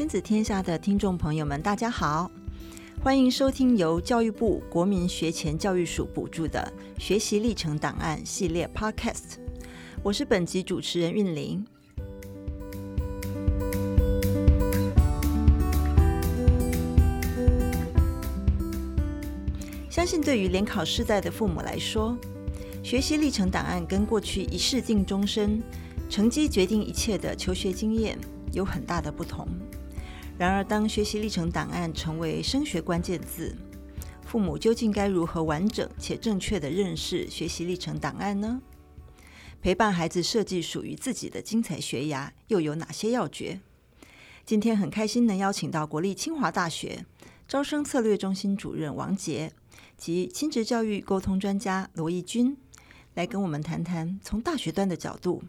亲子天下的听众朋友们，大家好，欢迎收听由教育部国民学前教育署补助的学习历程档案系列 Podcast。我是本集主持人韵玲。相信对于联考世代的父母来说，学习历程档案跟过去一试定终身、成绩决定一切的求学经验有很大的不同。然而，当学习历程档案成为升学关键字，父母究竟该如何完整且正确地认识学习历程档案呢？陪伴孩子设计属于自己的精彩学涯，又有哪些要诀？今天很开心能邀请到国立清华大学招生策略中心主任王杰及亲职教育沟通专家罗义君，来跟我们谈谈从大学端的角度。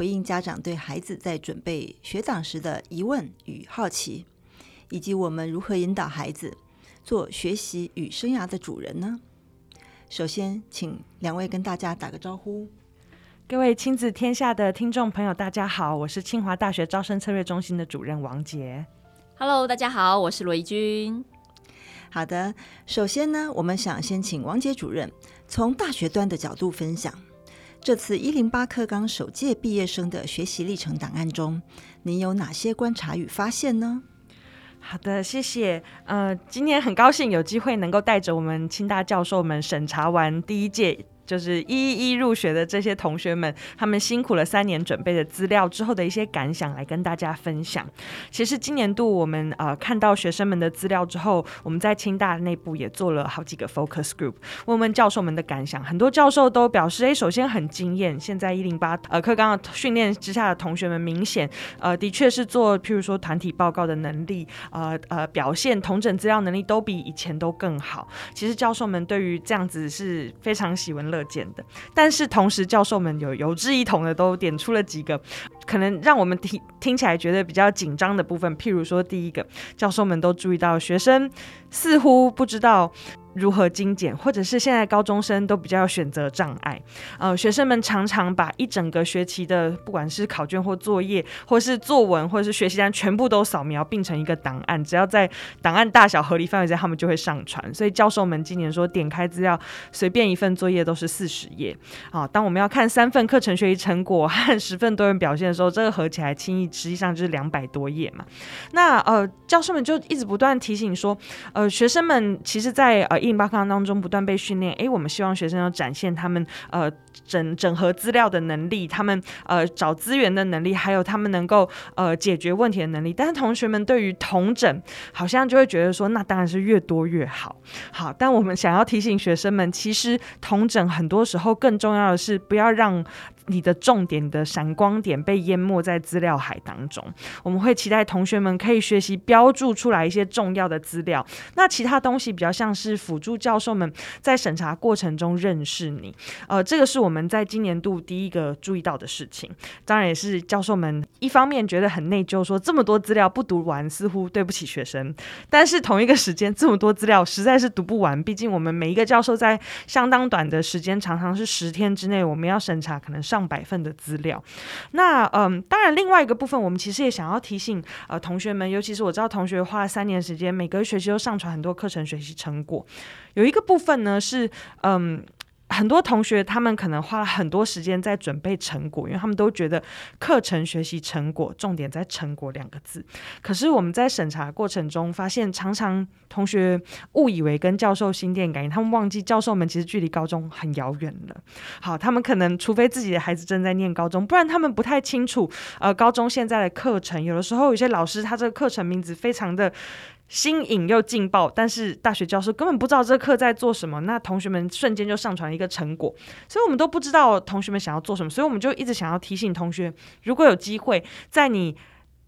回应家长对孩子在准备学长时的疑问与好奇，以及我们如何引导孩子做学习与生涯的主人呢？首先，请两位跟大家打个招呼。各位亲子天下的听众朋友，大家好，我是清华大学招生策略中心的主任王杰。Hello，大家好，我是罗怡君。好的，首先呢，我们想先请王杰主任从大学端的角度分享。这次一零八课纲首届毕业生的学习历程档案中，您有哪些观察与发现呢？好的，谢谢。呃，今天很高兴有机会能够带着我们清大教授们审查完第一届。就是一一一入学的这些同学们，他们辛苦了三年准备的资料之后的一些感想，来跟大家分享。其实今年度我们呃看到学生们的资料之后，我们在清大内部也做了好几个 focus group，问问教授们的感想。很多教授都表示，哎，首先很惊艳，现在一零八呃课纲的训练之下的同学们，明显呃的确是做譬如说团体报告的能力，呃呃表现同整资料能力都比以前都更好。其实教授们对于这样子是非常喜闻乐见的，但是同时教授们有有志一同的都点出了几个可能让我们听听起来觉得比较紧张的部分，譬如说第一个，教授们都注意到学生似乎不知道。如何精简，或者是现在高中生都比较有选择障碍，呃，学生们常常把一整个学期的不管是考卷或作业，或是作文，或者是学习单，全部都扫描并成一个档案，只要在档案大小合理范围之内，他们就会上传。所以教授们今年说，点开资料，随便一份作业都是四十页。啊，当我们要看三份课程学习成果和十份多元表现的时候，这个合起来轻易实际上就是两百多页嘛。那呃，教授们就一直不断提醒说，呃，学生们其实在呃。一零八课当中不断被训练，诶，我们希望学生要展现他们呃整整合资料的能力，他们呃找资源的能力，还有他们能够呃解决问题的能力。但是同学们对于同整，好像就会觉得说，那当然是越多越好。好，但我们想要提醒学生们，其实同整很多时候更重要的是不要让。你的重点的闪光点被淹没在资料海当中。我们会期待同学们可以学习标注出来一些重要的资料。那其他东西比较像是辅助教授们在审查过程中认识你。呃，这个是我们在今年度第一个注意到的事情。当然也是教授们一方面觉得很内疚，说这么多资料不读完似乎对不起学生。但是同一个时间这么多资料实在是读不完，毕竟我们每一个教授在相当短的时间，常常是十天之内，我们要审查可能上。上百份的资料，那嗯，当然，另外一个部分，我们其实也想要提醒呃同学们，尤其是我知道同学花了三年时间，每个学期都上传很多课程学习成果，有一个部分呢是嗯。很多同学他们可能花了很多时间在准备成果，因为他们都觉得课程学习成果重点在“成果”两个字。可是我们在审查过程中发现，常常同学误以为跟教授心电感应，他们忘记教授们其实距离高中很遥远了。好，他们可能除非自己的孩子正在念高中，不然他们不太清楚呃高中现在的课程。有的时候有些老师他这个课程名字非常的。新颖又劲爆，但是大学教授根本不知道这课在做什么，那同学们瞬间就上传一个成果，所以我们都不知道同学们想要做什么，所以我们就一直想要提醒同学，如果有机会在你。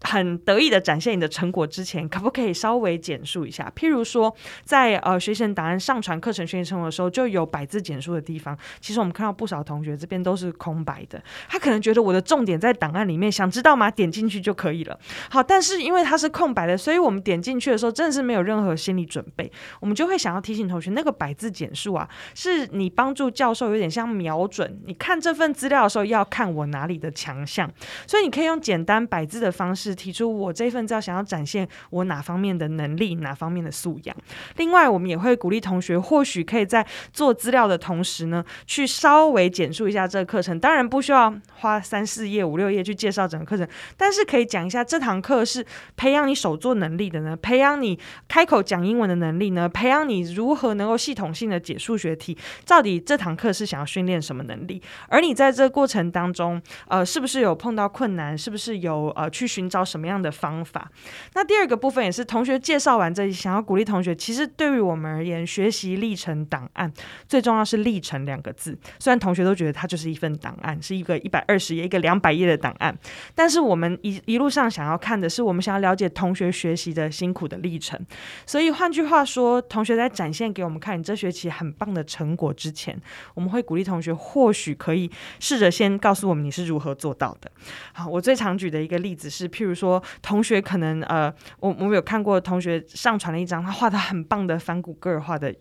很得意的展现你的成果之前，可不可以稍微简述一下？譬如说，在呃学习档案上传课程学习成果的时候，就有百字简述的地方。其实我们看到不少同学这边都是空白的，他可能觉得我的重点在档案里面，想知道吗？点进去就可以了。好，但是因为它是空白的，所以我们点进去的时候，真的是没有任何心理准备。我们就会想要提醒同学，那个百字简述啊，是你帮助教授有点像瞄准，你看这份资料的时候要看我哪里的强项，所以你可以用简单百字的方式。提出我这份资料想要展现我哪方面的能力，哪方面的素养。另外，我们也会鼓励同学，或许可以在做资料的同时呢，去稍微简述一下这个课程。当然不需要花三四页、五六页去介绍整个课程，但是可以讲一下这堂课是培养你手作能力的呢，培养你开口讲英文的能力呢，培养你如何能够系统性的解数学题。到底这堂课是想要训练什么能力？而你在这个过程当中，呃，是不是有碰到困难？是不是有呃去寻找什么样的方法？那第二个部分也是同学介绍完这里，想要鼓励同学，其实对于我们而言，学习历程档案最重要是“历程”两个字。虽然同学都觉得它就是一份档案，是一个一百二十页、一个两百页的档案，但是我们一一路上想要看的是，我们想要了解同学学习的辛苦的历程。所以换句话说，同学在展现给我们看你这学期很棒的成果之前，我们会鼓励同学，或许可以试着先告诉我们你是如何做到的。好，我最常举的一个例子是，比如说，同学可能呃，我我们有看过同学上传了一张他画的很棒的梵谷个人画的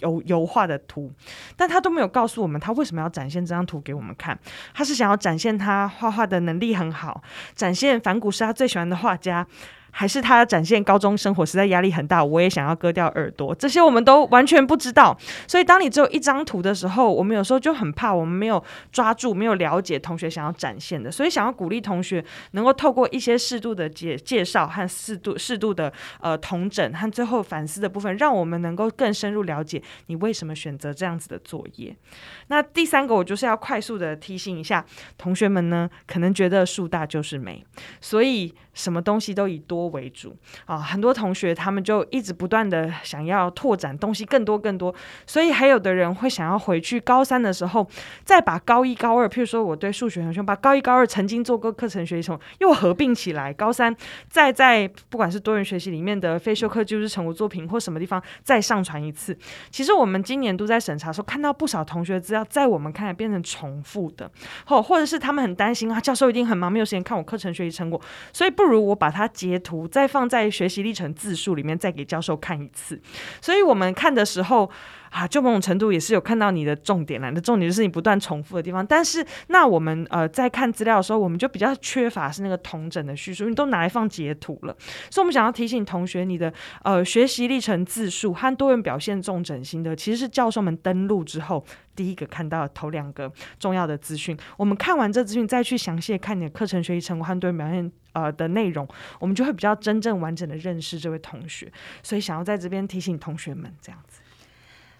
油油画的图，但他都没有告诉我们他为什么要展现这张图给我们看。他是想要展现他画画的能力很好，展现梵谷是他最喜欢的画家。还是他展现高中生活实在压力很大，我也想要割掉耳朵，这些我们都完全不知道。所以当你只有一张图的时候，我们有时候就很怕，我们没有抓住，没有了解同学想要展现的。所以想要鼓励同学能够透过一些适度的介介绍和适度适度的呃同整和最后反思的部分，让我们能够更深入了解你为什么选择这样子的作业。那第三个，我就是要快速的提醒一下同学们呢，可能觉得树大就是美，所以什么东西都以多为主。啊，很多同学他们就一直不断的想要拓展东西更多更多，所以还有的人会想要回去高三的时候再把高一高二，譬如说我对数学很凶，把高一高二曾经做过课程学习又合并起来，高三再在不管是多元学习里面的非修课就是成果作品或什么地方再上传一次。其实我们今年都在审查的时候看到不少同学资料在我们看来变成重复的，或或者是他们很担心啊，教授一定很忙没有时间看我课程学习成果，所以不不如我把它截图。再放在学习历程字数里面，再给教授看一次。所以我们看的时候啊，就某种程度也是有看到你的重点啦。你的重点就是你不断重复的地方。但是那我们呃在看资料的时候，我们就比较缺乏是那个同整的叙述，你都拿来放截图了。所以我们想要提醒同学，你的呃学习历程字数和多元表现重整心得，其实是教授们登录之后第一个看到的头两个重要的资讯。我们看完这资讯，再去详细看你的课程学习成果和多元表现。呃的内容，我们就会比较真正完整的认识这位同学，所以想要在这边提醒同学们这样子。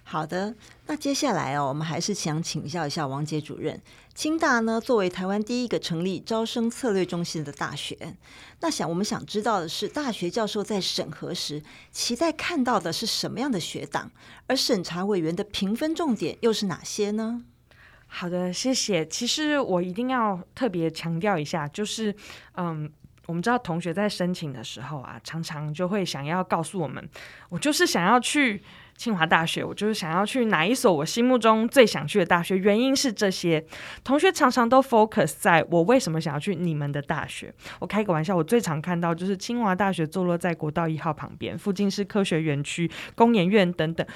好的，那接下来哦，我们还是想请教一下王杰主任。清大呢，作为台湾第一个成立招生策略中心的大学，那想我们想知道的是，大学教授在审核时期待看到的是什么样的学党，而审查委员的评分重点又是哪些呢？好的，谢谢。其实我一定要特别强调一下，就是嗯。我们知道同学在申请的时候啊，常常就会想要告诉我们，我就是想要去清华大学，我就是想要去哪一所我心目中最想去的大学。原因是这些，同学常常都 focus 在我为什么想要去你们的大学。我开个玩笑，我最常看到就是清华大学坐落在国道一号旁边，附近是科学园区、工研院等等。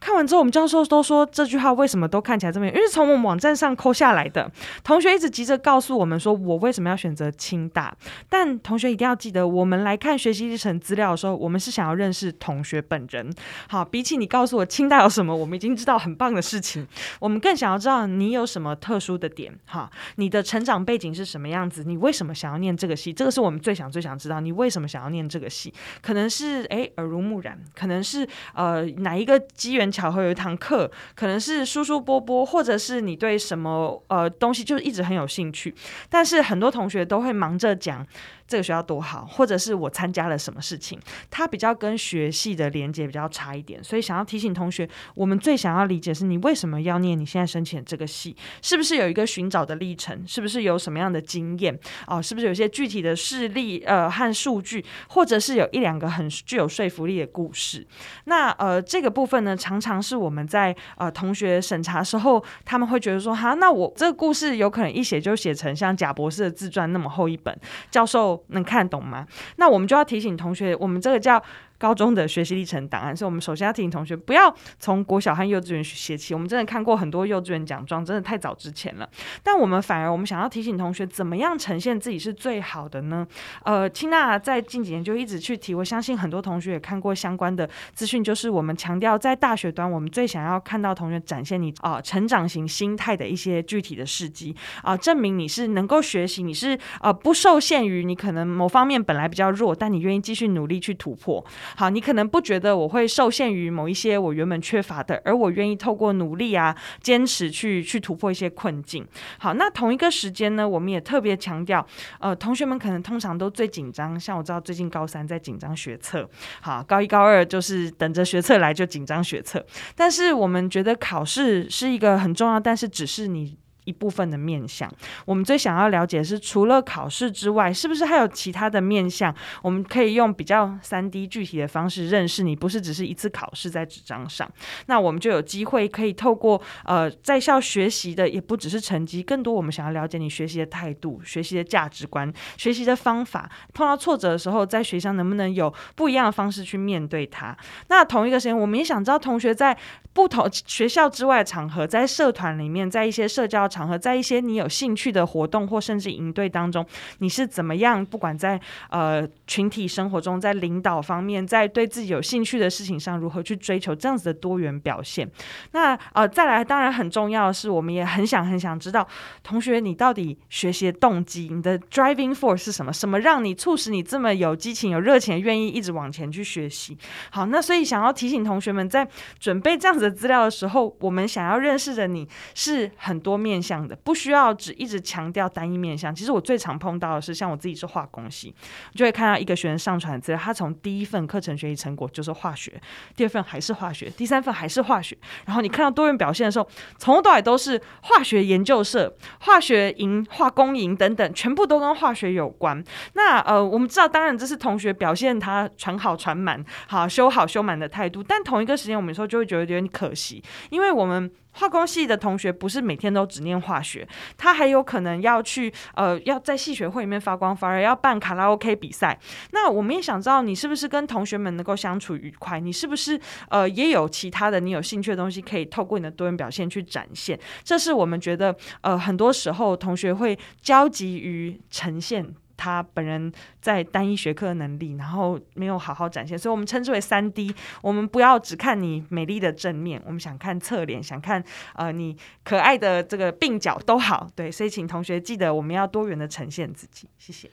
看完之后，我们教授都说这句话为什么都看起来这么远？因为从我们网站上抠下来的。同学一直急着告诉我们说，我为什么要选择清大？但同学一定要记得，我们来看学习历程资料的时候，我们是想要认识同学本人。好，比起你告诉我清大有什么，我们已经知道很棒的事情。我们更想要知道你有什么特殊的点。哈，你的成长背景是什么样子？你为什么想要念这个系？这个是我们最想最想知道。你为什么想要念这个系？可能是诶耳濡目染，可能是呃哪一个机缘。巧合有一堂课，可能是舒舒波波，或者是你对什么呃东西就一直很有兴趣，但是很多同学都会忙着讲。这个学校多好，或者是我参加了什么事情，它比较跟学系的连接比较差一点，所以想要提醒同学，我们最想要理解是你为什么要念你现在申请这个系，是不是有一个寻找的历程，是不是有什么样的经验哦，是不是有些具体的事例呃和数据，或者是有一两个很具有说服力的故事。那呃这个部分呢，常常是我们在呃同学审查时候，他们会觉得说哈，那我这个故事有可能一写就写成像贾博士的自传那么厚一本，教授。能看懂吗？那我们就要提醒同学，我们这个叫高中的学习历程档案，所以我们首先要提醒同学不要从国小和幼稚园写起。我们真的看过很多幼稚园奖状，真的太早之前了。但我们反而我们想要提醒同学，怎么样呈现自己是最好的呢？呃，清娜在近几年就一直去提，我相信很多同学也看过相关的资讯，就是我们强调在大学端，我们最想要看到同学展现你啊、成长型心态的一些具体的事迹啊、证明你是能够学习，你是呃不受限于你可能某方面本来比较弱，但你愿意继续努力去突破。好，你可能不觉得我会受限于某一些我原本缺乏的，而我愿意透过努力啊，坚持去去突破一些困境。好，那同一个时间呢，我们也特别强调，呃，同学们可能通常都最紧张，像我知道最近高三在紧张学测，好，高一高二就是等着学测来就紧张学测，但是我们觉得考试是一个很重要，但是只是你。一部分的面向，我们最想要了解的是，除了考试之外，是不是还有其他的面向？我们可以用比较三 D 具体的方式认识你，不是只是一次考试在纸张上。那我们就有机会可以透过呃在校学习的，也不只是成绩，更多我们想要了解你学习的态度、学习的价值观、学习的方法。碰到挫折的时候，在学校能不能有不一样的方式去面对它？那同一个时间，我们也想知道同学在不同学校之外的场合，在社团里面，在一些社交场合，在一些你有兴趣的活动或甚至营队当中，你是怎么样？不管在呃群体生活中，在领导方面，在对自己有兴趣的事情上，如何去追求这样子的多元表现？那呃，再来，当然很重要的是，我们也很想很想知道，同学你到底学习的动机，你的 driving force 是什么？什么让你促使你这么有激情、有热情，愿意一直往前去学习？好，那所以想要提醒同学们，在准备这样的资料的时候，我们想要认识的你是很多面向的。不需要只一直强调单一面向。其实我最常碰到的是，像我自己是化工系，就会看到一个学生上传资料，他从第一份课程学习成果就是化学，第二份还是化学，第三份还是化学。然后你看到多元表现的时候，从头到尾都是化学研究社、化学营、化工营等等，全部都跟化学有关。那呃，我们知道，当然这是同学表现他传好传满、好修好修满的态度，但同一个时间，我们有时候就会觉得有点可惜，因为我们。化工系的同学不是每天都只念化学，他还有可能要去呃，要在系学会里面发光发热，要办卡拉 OK 比赛。那我们也想知道你是不是跟同学们能够相处愉快，你是不是呃也有其他的你有兴趣的东西可以透过你的多元表现去展现。这是我们觉得呃很多时候同学会焦急于呈现。他本人在单一学科的能力，然后没有好好展现，所以我们称之为三 D。我们不要只看你美丽的正面，我们想看侧脸，想看呃你可爱的这个鬓角都好。对，所以请同学记得我们要多元的呈现自己。谢谢。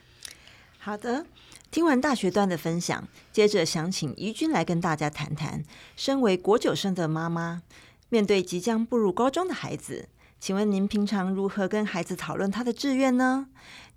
好的，听完大学段的分享，接着想请怡君来跟大家谈谈，身为国九生的妈妈，面对即将步入高中的孩子。请问您平常如何跟孩子讨论他的志愿呢？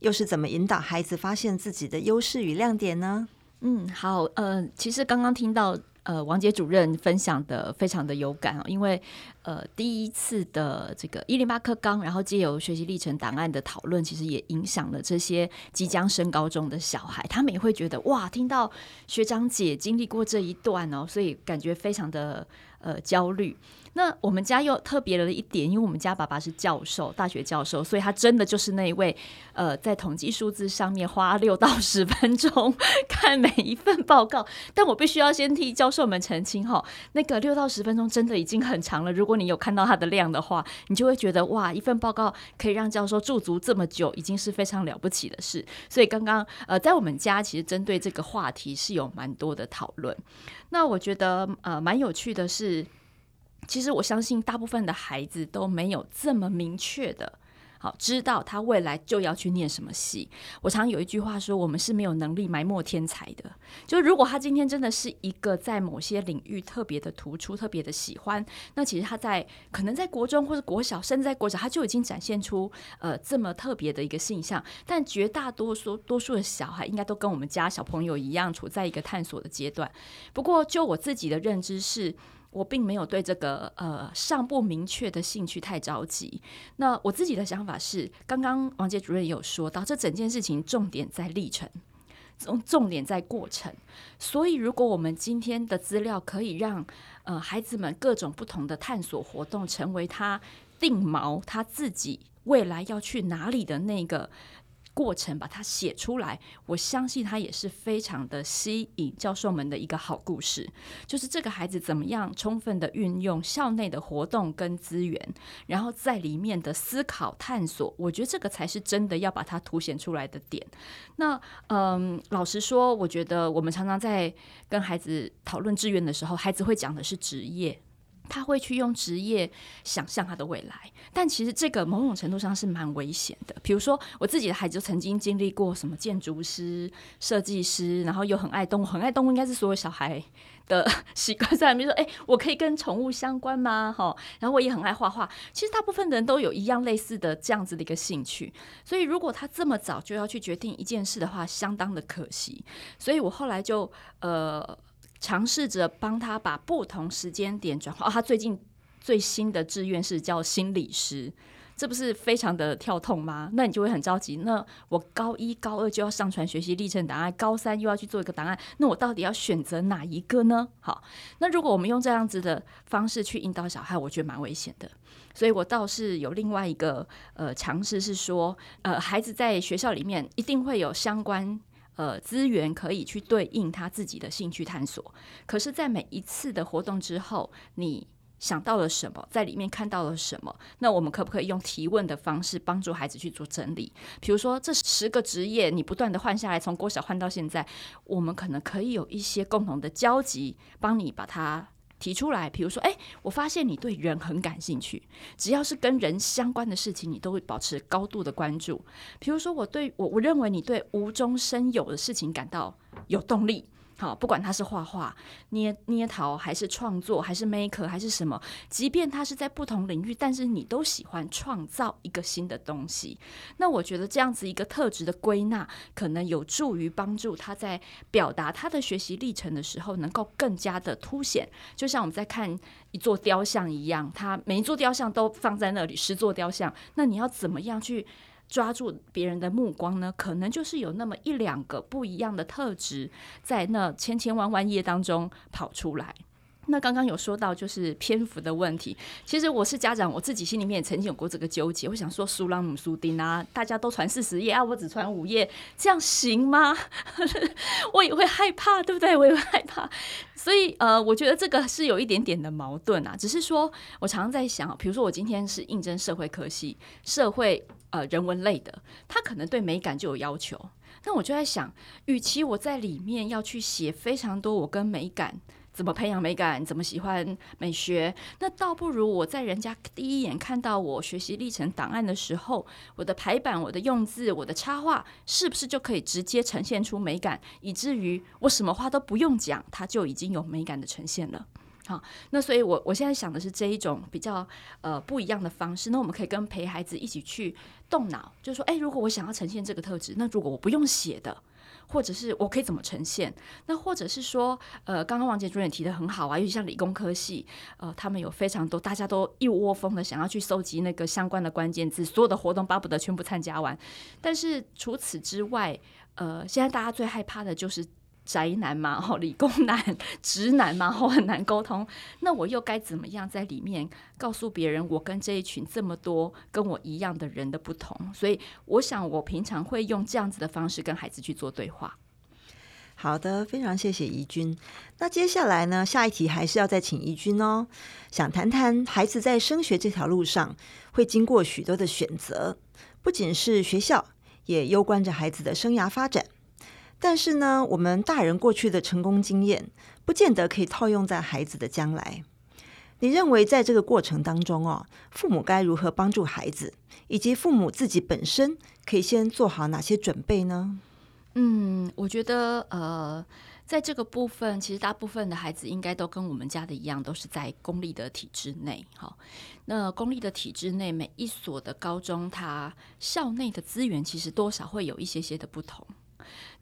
又是怎么引导孩子发现自己的优势与亮点呢？嗯，好，呃，其实刚刚听到呃王杰主任分享的非常的有感哦，因为呃第一次的这个一零八课纲，然后借由学习历程档案的讨论，其实也影响了这些即将升高中的小孩，他们也会觉得哇，听到学长姐经历过这一段哦，所以感觉非常的呃焦虑。那我们家又特别了一点，因为我们家爸爸是教授，大学教授，所以他真的就是那一位，呃，在统计数字上面花 六到十分钟 看每一份报告。但我必须要先替教授们澄清哈，那个六到十分钟真的已经很长了。如果你有看到他的量的话，你就会觉得哇，一份报告可以让教授驻足这么久，已经是非常了不起的事。所以刚刚呃，在我们家其实针对这个话题是有蛮多的讨论。那我觉得呃，蛮有趣的是。其实我相信，大部分的孩子都没有这么明确的，好知道他未来就要去念什么系。我常有一句话说，我们是没有能力埋没天才的。就如果他今天真的是一个在某些领域特别的突出、特别的喜欢，那其实他在可能在国中或者国小，甚至在国小，他就已经展现出呃这么特别的一个性向。但绝大多数多数的小孩，应该都跟我们家小朋友一样，处在一个探索的阶段。不过，就我自己的认知是。我并没有对这个呃尚不明确的兴趣太着急。那我自己的想法是，刚刚王杰主任有说到，这整件事情重点在历程，重重点在过程。所以，如果我们今天的资料可以让呃孩子们各种不同的探索活动成为他定锚他自己未来要去哪里的那个过程把它写出来，我相信它也是非常的吸引教授们的一个好故事。就是这个孩子怎么样充分的运用校内的活动跟资源，然后在里面的思考探索，我觉得这个才是真的要把它凸显出来的点。那嗯，老实说，我觉得我们常常在跟孩子讨论志愿的时候，孩子会讲的是职业。他会去用职业想象他的未来，但其实这个某种程度上是蛮危险的。比如说，我自己的孩子曾经经历过什么建筑师、设计师，然后又很爱动物，很爱动物应该是所有小孩的 习惯。在比如说，哎，我可以跟宠物相关吗？哈，然后我也很爱画画。其实大部分的人都有一样类似的这样子的一个兴趣，所以如果他这么早就要去决定一件事的话，相当的可惜。所以我后来就呃。尝试着帮他把不同时间点转化。哦，他最近最新的志愿是叫心理师，这不是非常的跳痛吗？那你就会很着急。那我高一、高二就要上传学习历程档案，高三又要去做一个档案，那我到底要选择哪一个呢？好，那如果我们用这样子的方式去引导小孩，我觉得蛮危险的。所以我倒是有另外一个呃尝试，是说呃孩子在学校里面一定会有相关。呃，资源可以去对应他自己的兴趣探索。可是，在每一次的活动之后，你想到了什么，在里面看到了什么？那我们可不可以用提问的方式帮助孩子去做整理？比如说，这十个职业你不断的换下来，从郭小换到现在，我们可能可以有一些共同的交集，帮你把它。提出来，比如说，哎，我发现你对人很感兴趣，只要是跟人相关的事情，你都会保持高度的关注。比如说，我对我我认为你对无中生有的事情感到有动力。好，不管他是画画、捏捏陶，还是创作，还是 maker，还是什么，即便他是在不同领域，但是你都喜欢创造一个新的东西。那我觉得这样子一个特质的归纳，可能有助于帮助他在表达他的学习历程的时候，能够更加的凸显。就像我们在看一座雕像一样，他每一座雕像都放在那里，十座雕像，那你要怎么样去？抓住别人的目光呢，可能就是有那么一两个不一样的特质，在那千千万万页当中跑出来。那刚刚有说到就是篇幅的问题，其实我是家长，我自己心里面也曾经有过这个纠结。我想说，苏朗姆苏丁啊，大家都传四十页啊，我只传五页，这样行吗？我也会害怕，对不对？我也会害怕。所以呃，我觉得这个是有一点点的矛盾啊。只是说我常常在想，比如说我今天是应征社会科系，社会。呃，人文类的，他可能对美感就有要求。那我就在想，与其我在里面要去写非常多我跟美感怎么培养美感，怎么喜欢美学，那倒不如我在人家第一眼看到我学习历程档案的时候，我的排版、我的用字、我的插画，是不是就可以直接呈现出美感，以至于我什么话都不用讲，它就已经有美感的呈现了。好，那所以我，我我现在想的是这一种比较呃不一样的方式。那我们可以跟陪孩子一起去动脑，就是说，哎，如果我想要呈现这个特质，那如果我不用写的，或者是我可以怎么呈现？那或者是说，呃，刚刚王杰主任提的很好啊，尤其像理工科系，呃，他们有非常多，大家都一窝蜂的想要去搜集那个相关的关键字，所有的活动巴不得全部参加完。但是除此之外，呃，现在大家最害怕的就是。宅男嘛，吼，理工男、直男嘛，吼，很难沟通。那我又该怎么样在里面告诉别人，我跟这一群这么多跟我一样的人的不同？所以，我想我平常会用这样子的方式跟孩子去做对话。好的，非常谢谢怡君。那接下来呢，下一题还是要再请怡君哦。想谈谈孩子在升学这条路上会经过许多的选择，不仅是学校，也攸关着孩子的生涯发展。但是呢，我们大人过去的成功经验，不见得可以套用在孩子的将来。你认为在这个过程当中哦，父母该如何帮助孩子，以及父母自己本身可以先做好哪些准备呢？嗯，我觉得呃，在这个部分，其实大部分的孩子应该都跟我们家的一样，都是在公立的体制内。哈，那公立的体制内，每一所的高中，它校内的资源其实多少会有一些些的不同。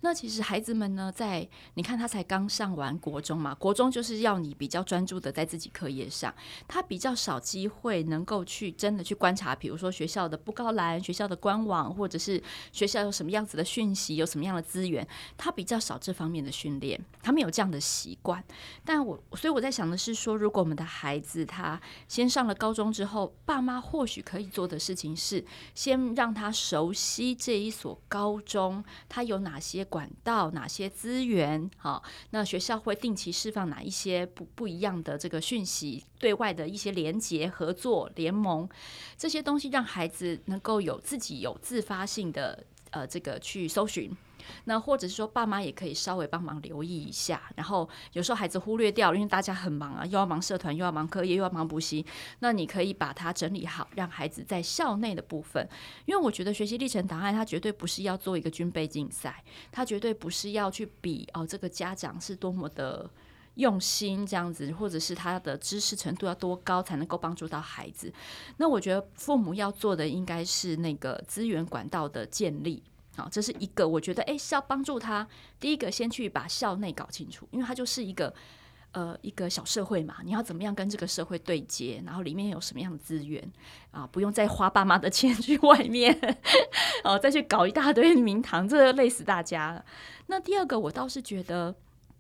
那其实孩子们呢，在你看他才刚上完国中嘛，国中就是要你比较专注的在自己课业上，他比较少机会能够去真的去观察，比如说学校的布告栏、学校的官网，或者是学校有什么样子的讯息，有什么样的资源，他比较少这方面的训练，他们有这样的习惯。但我所以我在想的是说，如果我们的孩子他先上了高中之后，爸妈或许可以做的事情是，先让他熟悉这一所高中，他有哪些。管道哪些资源？好，那学校会定期释放哪一些不不一样的这个讯息？对外的一些连结、合作、联盟这些东西，让孩子能够有自己有自发性的呃这个去搜寻。那或者是说，爸妈也可以稍微帮忙留意一下，然后有时候孩子忽略掉，因为大家很忙啊，又要忙社团，又要忙课业，又要忙补习。那你可以把它整理好，让孩子在校内的部分，因为我觉得学习历程档案，它绝对不是要做一个军备竞赛，它绝对不是要去比哦，这个家长是多么的用心这样子，或者是他的知识程度要多高才能够帮助到孩子。那我觉得父母要做的应该是那个资源管道的建立。好，这是一个我觉得，诶，是要帮助他。第一个，先去把校内搞清楚，因为他就是一个，呃，一个小社会嘛。你要怎么样跟这个社会对接？然后里面有什么样的资源啊？不用再花爸妈的钱去外面，哦，再去搞一大堆名堂，这累死大家了。那第二个，我倒是觉得。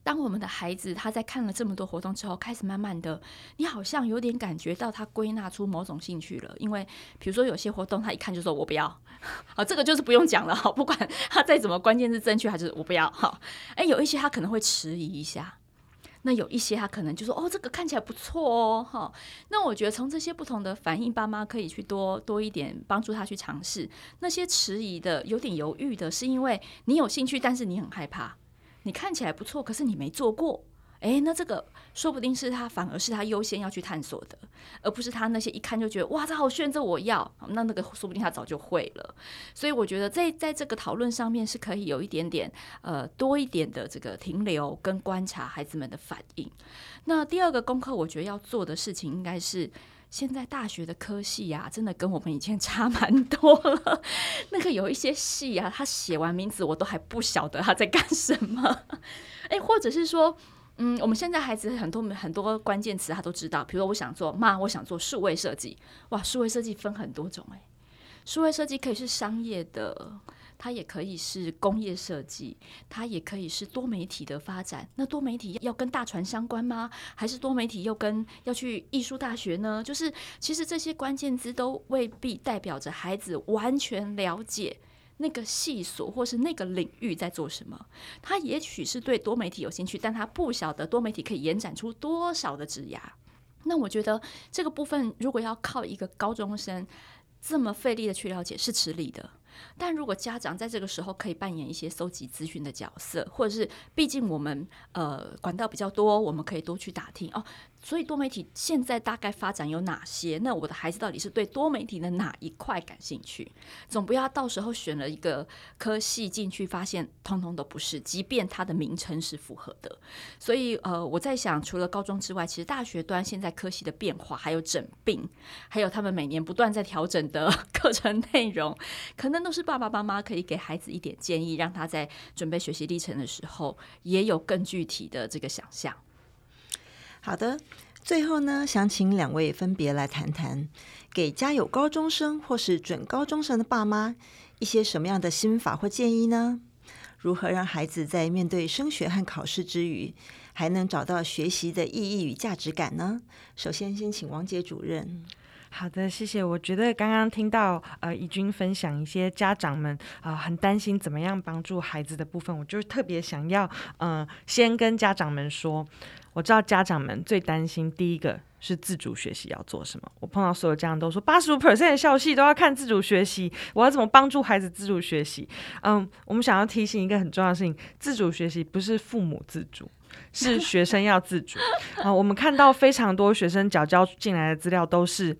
当我们的孩子他在看了这么多活动之后，开始慢慢的，你好像有点感觉到他归纳出某种兴趣了。因为比如说有些活动，他一看就说“我不要”，好，这个就是不用讲了，好，不管 他再怎么关键字正确，还是我不要，好，哎，有一些他可能会迟疑一下，那有一些他可能就说“哦，这个看起来不错哦”，好，那我觉得从这些不同的反应，爸妈可以去多多一点帮助他去尝试。那些迟疑的、有点犹豫的，是因为你有兴趣，但是你很害怕。你看起来不错，可是你没做过，诶，那这个说不定是他，反而是他优先要去探索的，而不是他那些一看就觉得哇，这好炫，这我要，那那个说不定他早就会了。所以我觉得在在这个讨论上面是可以有一点点呃多一点的这个停留跟观察孩子们的反应。那第二个功课，我觉得要做的事情应该是。现在大学的科系呀、真的跟我们以前差蛮多了。那个有一些系啊，他写完名字我都还不晓得他在干什么。诶，或者是说，嗯，我们现在孩子很多很多关键词他都知道，比如说我想做妈，我想做数位设计。哇，数位设计分很多种诶，数位设计可以是商业的。它也可以是工业设计，它也可以是多媒体的发展。那多媒体要跟大船相关吗？还是多媒体又跟要去艺术大学呢？就是其实这些关键字都未必代表着孩子完全了解那个系所或是那个领域在做什么。他也许是对多媒体有兴趣，但他不晓得多媒体可以延展出多少的职涯。那我觉得这个部分如果要靠一个高中生这么费力的去了解，是吃力的。但如果家长在这个时候可以扮演一些搜集资讯的角色，或者是毕竟我们呃管道比较多，我们可以多去打听哦。所以多媒体现在大概发展有哪些？那我的孩子到底是对多媒体的哪一块感兴趣？总不要到时候选了一个科系进去，发现通通都不是，即便它的名称是符合的。所以呃，我在想，除了高中之外，其实大学端现在科系的变化，还有整病，还有他们每年不断在调整的课程内容，可能都是爸爸妈妈可以给孩子一点建议，让他在准备学习历程的时候，也有更具体的这个想象。好的，最后呢，想请两位分别来谈谈，给家有高中生或是准高中生的爸妈一些什么样的心法或建议呢？如何让孩子在面对升学和考试之余，还能找到学习的意义与价值感呢？首先，先请王杰主任。好的，谢谢。我觉得刚刚听到呃怡君分享一些家长们啊、呃、很担心怎么样帮助孩子的部分，我就特别想要嗯、呃、先跟家长们说。我知道家长们最担心第一个是自主学习要做什么。我碰到所有家长都说，八十五 percent 的校系都要看自主学习，我要怎么帮助孩子自主学习？嗯，我们想要提醒一个很重要的事情：自主学习不是父母自主，是学生要自主。啊、嗯，我们看到非常多学生缴交进来的资料都是。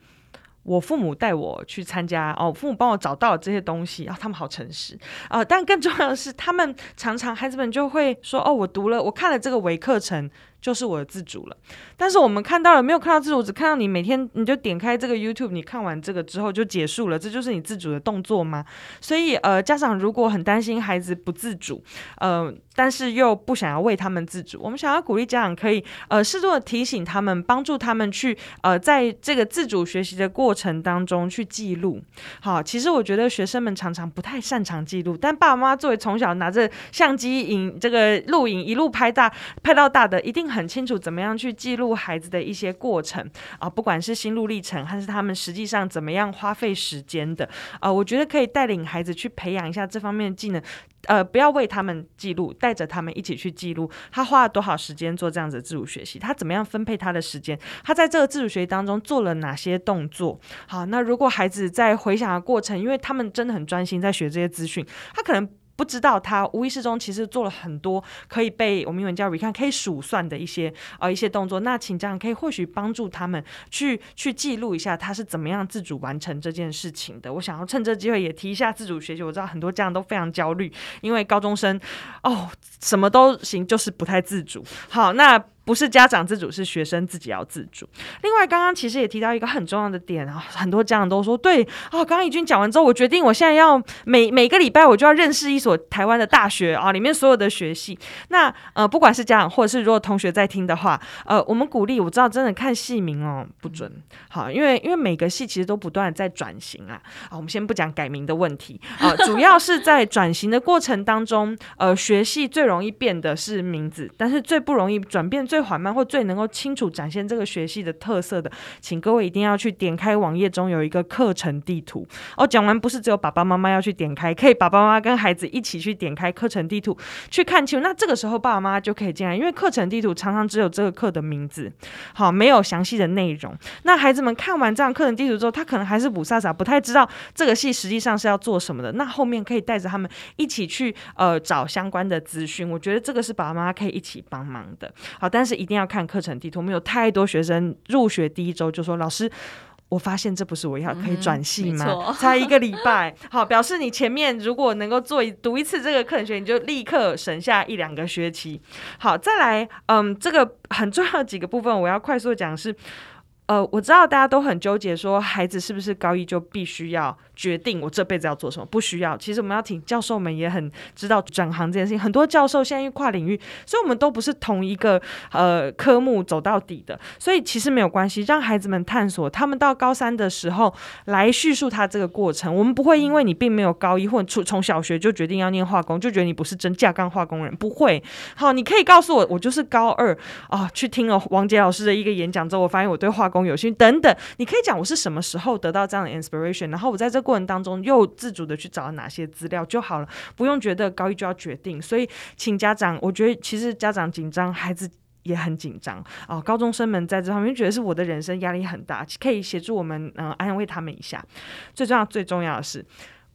我父母带我去参加哦，父母帮我找到了这些东西啊、哦，他们好诚实。啊、但更重要的是，他们常常孩子们就会说：“哦，我读了，我看了这个微课程，就是我的自主了。但是我们看到了没有看到自主，只看到你每天你就点开这个 YouTube，你看完这个之后就结束了，这就是你自主的动作吗？所以呃，家长如果很担心孩子不自主，呃，但是又不想要为他们自主，我们想要鼓励家长可以呃适度的提醒他们，帮助他们去呃在这个自主学习的过程当中去记录。好，其实我觉得学生们常常不太擅长记录，但爸妈作为从小拿着相机影这个录影一路拍大拍到大的，一定很清楚怎么样去记录孩子的一些过程啊，不管是心路历程，还是他们实际上怎么样花费时间的啊，我觉得可以带领孩子去培养一下这方面的技能。呃，不要为他们记录，带着他们一起去记录，他花了多少时间做这样子自主学习，他怎么样分配他的时间，他在这个自主学习当中做了哪些动作。好，那如果孩子在回想的过程，因为他们真的很专心在学这些资讯，他可能。不知道他无意识中其实做了很多可以被我们英文叫 recan 可以数算的一些呃一些动作。那请家长可以或许帮助他们去去记录一下他是怎么样自主完成这件事情的。我想要趁这机会也提一下自主学习。我知道很多家长都非常焦虑，因为高中生哦什么都行，就是不太自主。好，那。不是家长自主，是学生自己要自主。另外，刚刚其实也提到一个很重要的点啊，很多家长都说，对啊，刚刚怡君讲完之后，我决定我现在要每每个礼拜我就要认识一所台湾的大学啊，里面所有的学系。那呃，不管是家长或者是如果同学在听的话，呃，我们鼓励，我知道真的看系名哦不准，好，因为因为每个系其实都不断在转型啊。啊，我们先不讲改名的问题啊，主要是在转型的过程当中，呃，学系最容易变的是名字，但是最不容易转变最。最缓慢或最能够清楚展现这个学系的特色的，请各位一定要去点开网页中有一个课程地图哦。讲完不是只有爸爸妈妈要去点开，可以爸爸妈妈跟孩子一起去点开课程地图去看清楚。那这个时候爸爸妈妈就可以进来，因为课程地图常常只有这个课的名字，好，没有详细的内容。那孩子们看完这样课程地图之后，他可能还是不傻傻，不太知道这个系实际上是要做什么的。那后面可以带着他们一起去呃找相关的资讯。我觉得这个是爸爸妈妈可以一起帮忙的。好，但是。是一定要看课程地图。我们有太多学生入学第一周就说：“老师，我发现这不是我要，可以转系吗？”嗯、才一个礼拜，好，表示你前面如果能够做一读一次这个课程学，你就立刻省下一两个学期。好，再来，嗯，这个很重要的几个部分，我要快速讲是，呃，我知道大家都很纠结，说孩子是不是高一就必须要。决定我这辈子要做什么，不需要。其实我们要听教授们也很知道转行这件事情。很多教授现在跨领域，所以我们都不是同一个呃科目走到底的。所以其实没有关系，让孩子们探索。他们到高三的时候来叙述他这个过程。我们不会因为你并没有高一或从从小学就决定要念化工，就觉得你不是真架杠化工人。不会。好，你可以告诉我，我就是高二啊、去听了王杰老师的一个演讲之后，我发现我对化工有兴趣。等等，你可以讲我是什么时候得到这样的 inspiration，然后我在这。过程当中又自主的去找哪些资料就好了，不用觉得高一就要决定。所以，请家长，我觉得其实家长紧张，孩子也很紧张啊。高中生们在这方面觉得是我的人生压力很大，可以协助我们嗯、呃、安慰他们一下。最重要最重要的是，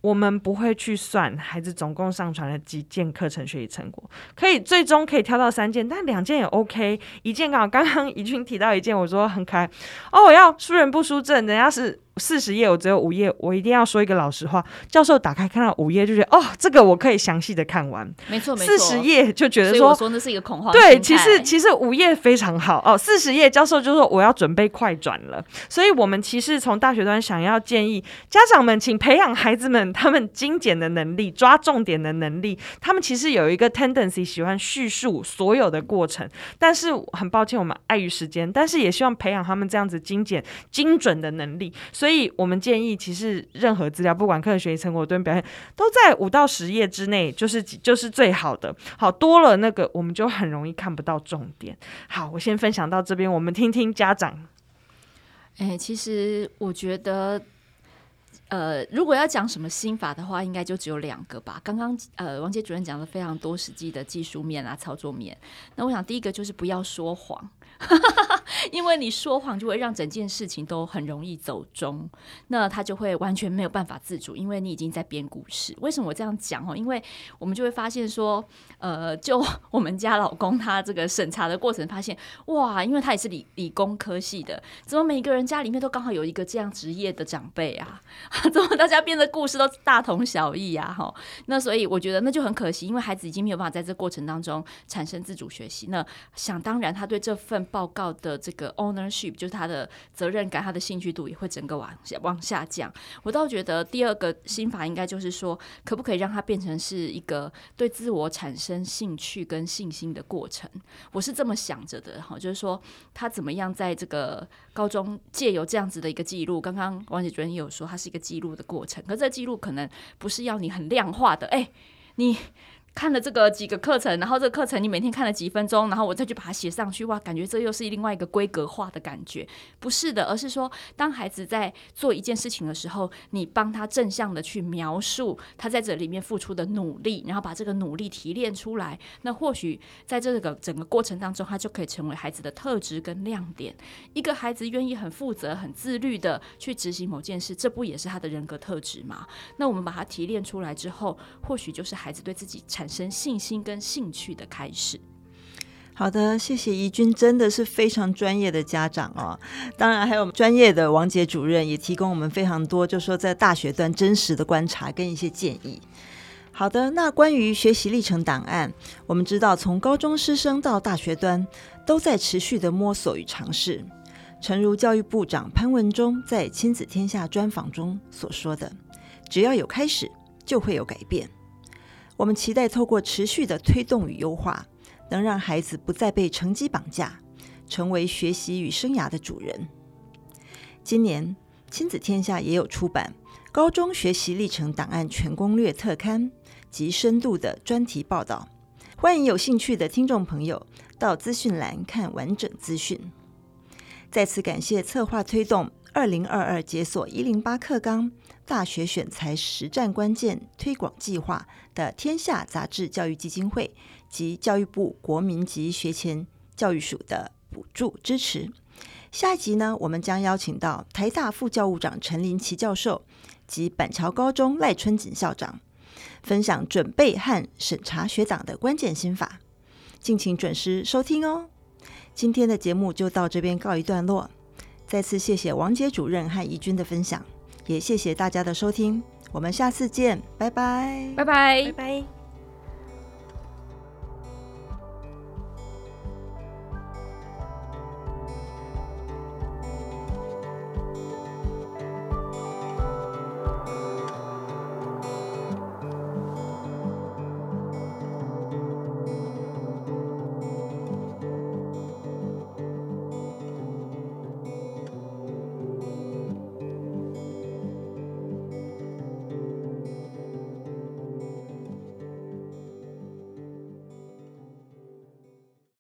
我们不会去算孩子总共上传了几件课程学习成果，可以最终可以挑到三件，但两件也 OK，一件刚好刚刚怡君提到一件，我说很可爱哦，我要输人不输阵，人家是。四十页，我只有五页，我一定要说一个老实话。教授打开看到五页，就觉得哦，这个我可以详细的看完。没错，没错。四十页就觉得说，说那是一个恐慌。对，其实其实五页非常好哦。四十页，教授就说我要准备快转了。所以我们其实从大学端想要建议家长们，请培养孩子们他们精简的能力、抓重点的能力。他们其实有一个 tendency 喜欢叙述所有的过程，但是很抱歉，我们碍于时间，但是也希望培养他们这样子精简、精准的能力。所以，我们建议，其实任何资料，不管课程学习成果、蹲表现，都在五到十页之内，就是就是最好的。好，多了那个，我们就很容易看不到重点。好，我先分享到这边，我们听听家长。哎，其实我觉得。呃，如果要讲什么心法的话，应该就只有两个吧。刚刚呃，王杰主任讲了非常多实际的技术面啊、操作面。那我想第一个就是不要说谎。因为你说谎就会让整件事情都很容易走中，那他就会完全没有办法自主，因为你已经在编故事。为什么我这样讲哦？因为我们就会发现说，呃，就我们家老公他这个审查的过程发现，哇，因为他也是理理工科系的，怎么每个人家里面都刚好有一个这样职业的长辈啊？怎么大家编的故事都大同小异啊？哈，那所以我觉得那就很可惜，因为孩子已经没有办法在这过程当中产生自主学习。那想当然，他对这份报告的这个 ownership 就是他的责任感，他的兴趣度也会整个往下往下降。我倒觉得第二个心法应该就是说，可不可以让他变成是一个对自我产生兴趣跟信心的过程？我是这么想着的哈，就是说他怎么样在这个高中借由这样子的一个记录，刚刚王姐主任也有说，它是一个记录的过程，可这记录可能不是要你很量化的，哎，你。看了这个几个课程，然后这个课程你每天看了几分钟，然后我再去把它写上去，哇，感觉这又是另外一个规格化的感觉，不是的，而是说，当孩子在做一件事情的时候，你帮他正向的去描述他在这里面付出的努力，然后把这个努力提炼出来，那或许在这个整个过程当中，他就可以成为孩子的特质跟亮点。一个孩子愿意很负责、很自律的去执行某件事，这不也是他的人格特质吗？那我们把它提炼出来之后，或许就是孩子对自己产产生信心跟兴趣的开始。好的，谢谢怡君，真的是非常专业的家长哦。当然，还有专业的王杰主任也提供我们非常多，就说在大学端真实的观察跟一些建议。好的，那关于学习历程档案，我们知道从高中师生到大学端都在持续的摸索与尝试。诚如教育部长潘文忠在《亲子天下》专访中所说的：“只要有开始，就会有改变。”我们期待透过持续的推动与优化，能让孩子不再被成绩绑架，成为学习与生涯的主人。今年亲子天下也有出版《高中学习历程档案全攻略》特刊及深度的专题报道，欢迎有兴趣的听众朋友到资讯栏看完整资讯。再次感谢策划推动二零二二解锁一零八课纲大学选才实战关键推广计划的天下杂志教育基金会及教育部国民级学前教育署的补助支持。下一集呢，我们将邀请到台大副教务长陈林奇教授及板桥高中赖春锦校长，分享准备和审查学长的关键心法。敬请准时收听哦。今天的节目就到这边告一段落，再次谢谢王杰主任和怡君的分享，也谢谢大家的收听，我们下次见，拜拜，拜拜，拜拜。